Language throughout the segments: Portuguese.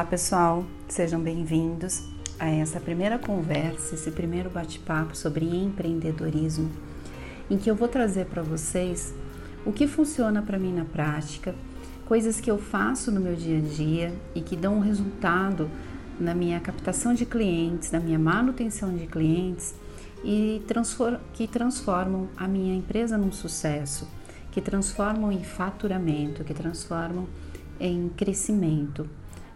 Olá pessoal, sejam bem-vindos a essa primeira conversa, esse primeiro bate-papo sobre empreendedorismo, em que eu vou trazer para vocês o que funciona para mim na prática, coisas que eu faço no meu dia a dia e que dão um resultado na minha captação de clientes, na minha manutenção de clientes e que transformam a minha empresa num sucesso, que transformam em faturamento, que transformam em crescimento,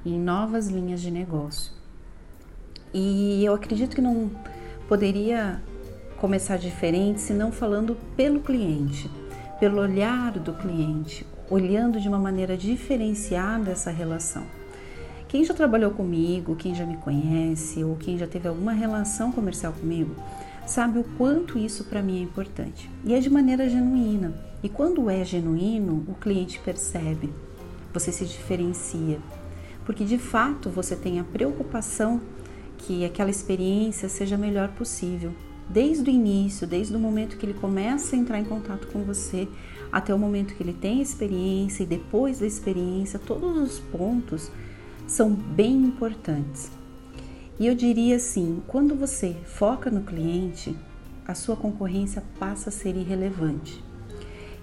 em novas linhas de negócio. E eu acredito que não poderia começar diferente se não falando pelo cliente, pelo olhar do cliente, olhando de uma maneira diferenciada essa relação. Quem já trabalhou comigo, quem já me conhece ou quem já teve alguma relação comercial comigo, sabe o quanto isso para mim é importante. E é de maneira genuína. E quando é genuíno, o cliente percebe, você se diferencia, porque de fato você tem a preocupação que aquela experiência seja a melhor possível, desde o início, desde o momento que ele começa a entrar em contato com você, até o momento que ele tem a experiência e depois da experiência, todos os pontos são bem importantes. E eu diria assim: quando você foca no cliente, a sua concorrência passa a ser irrelevante.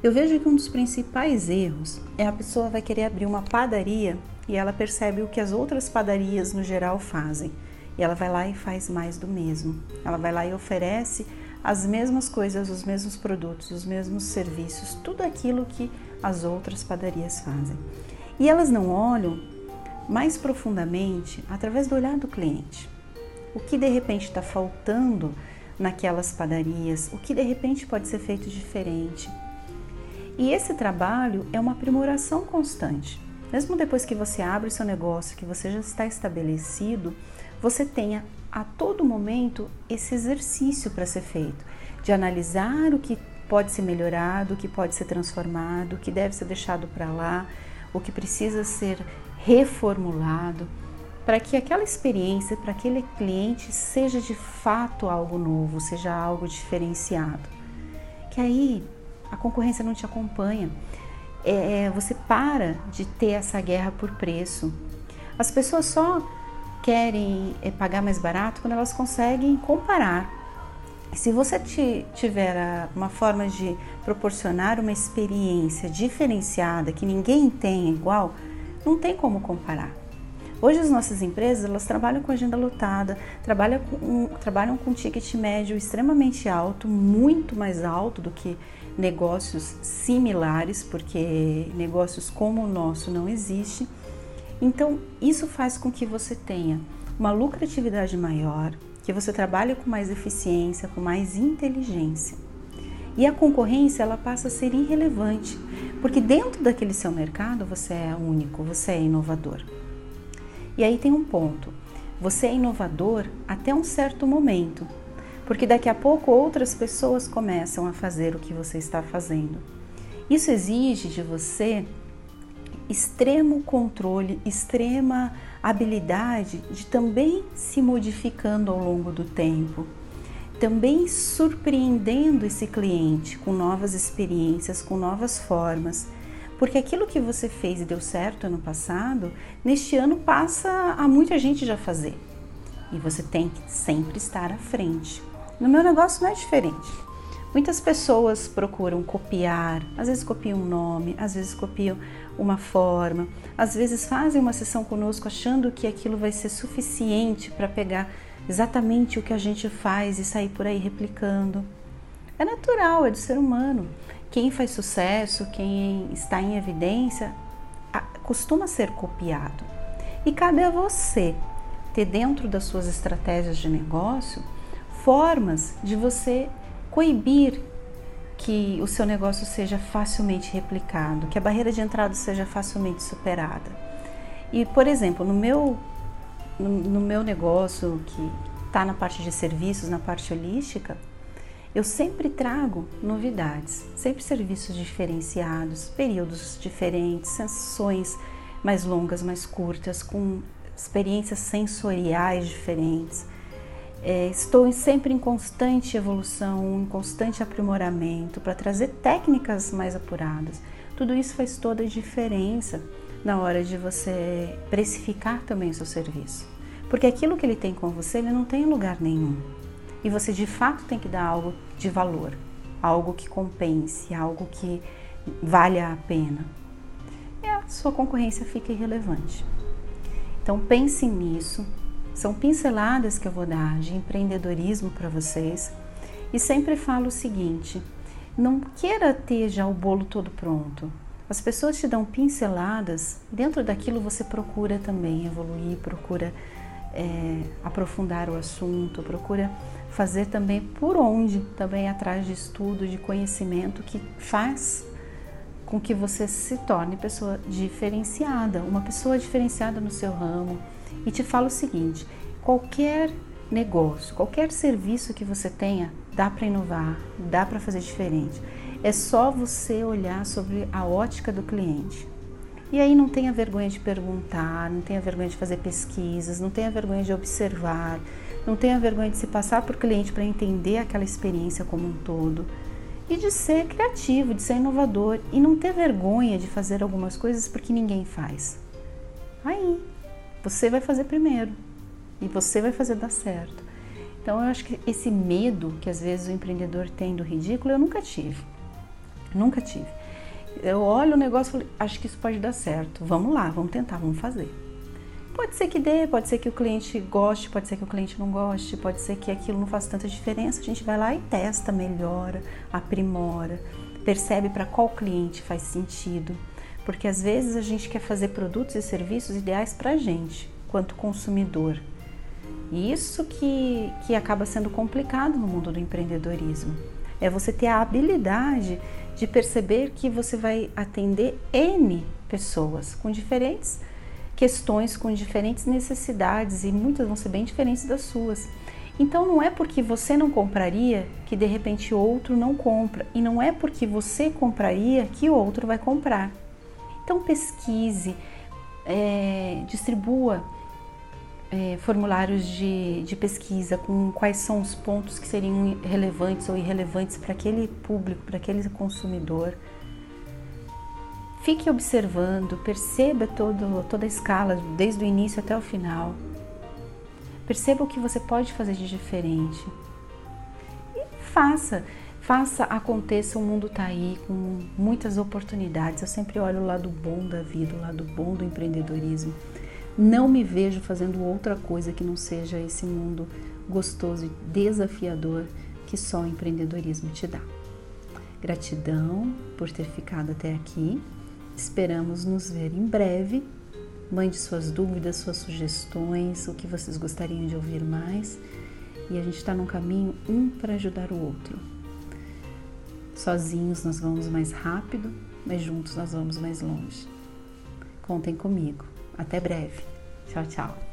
Eu vejo que um dos principais erros é a pessoa vai querer abrir uma padaria e ela percebe o que as outras padarias no geral fazem. E ela vai lá e faz mais do mesmo. Ela vai lá e oferece as mesmas coisas, os mesmos produtos, os mesmos serviços, tudo aquilo que as outras padarias fazem. E elas não olham mais profundamente através do olhar do cliente. O que de repente está faltando naquelas padarias, o que de repente pode ser feito diferente. E esse trabalho é uma aprimoração constante. Mesmo depois que você abre o seu negócio, que você já está estabelecido, você tenha a todo momento esse exercício para ser feito, de analisar o que pode ser melhorado, o que pode ser transformado, o que deve ser deixado para lá, o que precisa ser reformulado, para que aquela experiência, para aquele cliente seja de fato algo novo, seja algo diferenciado. Que aí a concorrência não te acompanha é, é, você para de ter essa guerra por preço. As pessoas só querem é, pagar mais barato quando elas conseguem comparar. Se você tiver uma forma de proporcionar uma experiência diferenciada que ninguém tem igual, não tem como comparar. Hoje as nossas empresas elas trabalham com agenda lotada, trabalham com, trabalham com ticket médio extremamente alto, muito mais alto do que negócios similares, porque negócios como o nosso não existe. Então, isso faz com que você tenha uma lucratividade maior, que você trabalhe com mais eficiência, com mais inteligência. E a concorrência ela passa a ser irrelevante, porque dentro daquele seu mercado você é único, você é inovador. E aí tem um ponto. Você é inovador até um certo momento, porque daqui a pouco outras pessoas começam a fazer o que você está fazendo. Isso exige de você extremo controle, extrema habilidade de também se modificando ao longo do tempo, também surpreendendo esse cliente com novas experiências, com novas formas. Porque aquilo que você fez e deu certo ano passado, neste ano passa a muita gente já fazer. E você tem que sempre estar à frente. No meu negócio não é diferente. Muitas pessoas procuram copiar, às vezes copiam um nome, às vezes copiam uma forma, às vezes fazem uma sessão conosco achando que aquilo vai ser suficiente para pegar exatamente o que a gente faz e sair por aí replicando. É natural, é do ser humano. Quem faz sucesso, quem está em evidência, costuma ser copiado. E cabe a você ter dentro das suas estratégias de negócio formas de você coibir que o seu negócio seja facilmente replicado, que a barreira de entrada seja facilmente superada. E, por exemplo, no meu, no, no meu negócio que está na parte de serviços, na parte holística, eu sempre trago novidades, sempre serviços diferenciados, períodos diferentes, sessões mais longas, mais curtas, com experiências sensoriais diferentes. É, estou sempre em constante evolução, em constante aprimoramento para trazer técnicas mais apuradas. Tudo isso faz toda a diferença na hora de você precificar também o seu serviço. Porque aquilo que ele tem com você, ele não tem em lugar nenhum. E você de fato tem que dar algo de valor, algo que compense, algo que valha a pena. E a sua concorrência fica irrelevante. Então pense nisso. São pinceladas que eu vou dar de empreendedorismo para vocês. E sempre falo o seguinte: não queira ter já o bolo todo pronto. As pessoas te dão pinceladas, dentro daquilo você procura também evoluir, procura é, aprofundar o assunto, procura fazer também por onde, também atrás de estudo, de conhecimento que faz com que você se torne pessoa diferenciada, uma pessoa diferenciada no seu ramo. E te falo o seguinte: qualquer negócio, qualquer serviço que você tenha, dá para inovar, dá para fazer diferente. É só você olhar sobre a ótica do cliente. E aí não tenha vergonha de perguntar, não tenha vergonha de fazer pesquisas, não tenha vergonha de observar, não tenha vergonha de se passar por cliente para entender aquela experiência como um todo. E de ser criativo, de ser inovador e não ter vergonha de fazer algumas coisas porque ninguém faz. Aí, você vai fazer primeiro e você vai fazer dar certo. Então eu acho que esse medo que às vezes o empreendedor tem do ridículo eu nunca tive. Nunca tive. Eu olho o negócio e falo, acho que isso pode dar certo. Vamos lá, vamos tentar, vamos fazer. Pode ser que dê, pode ser que o cliente goste, pode ser que o cliente não goste, pode ser que aquilo não faça tanta diferença. A gente vai lá e testa, melhora, aprimora, percebe para qual cliente faz sentido. Porque às vezes a gente quer fazer produtos e serviços ideais para a gente, quanto consumidor. E isso que, que acaba sendo complicado no mundo do empreendedorismo. É você ter a habilidade de perceber que você vai atender N pessoas com diferentes questões, com diferentes necessidades e muitas vão ser bem diferentes das suas. Então não é porque você não compraria que de repente outro não compra e não é porque você compraria que o outro vai comprar. Então pesquise, é, distribua é, formulários de, de pesquisa com quais são os pontos que seriam relevantes ou irrelevantes para aquele público, para aquele consumidor. Fique observando, perceba todo, toda a escala, desde o início até o final. Perceba o que você pode fazer de diferente. E faça, faça, aconteça. O mundo está aí com muitas oportunidades. Eu sempre olho o lado bom da vida, o lado bom do empreendedorismo. Não me vejo fazendo outra coisa que não seja esse mundo gostoso e desafiador que só o empreendedorismo te dá. Gratidão por ter ficado até aqui. Esperamos nos ver em breve. Mande suas dúvidas, suas sugestões, o que vocês gostariam de ouvir mais. E a gente está num caminho um para ajudar o outro. Sozinhos nós vamos mais rápido, mas juntos nós vamos mais longe. Contem comigo. Até breve. Tchau, tchau.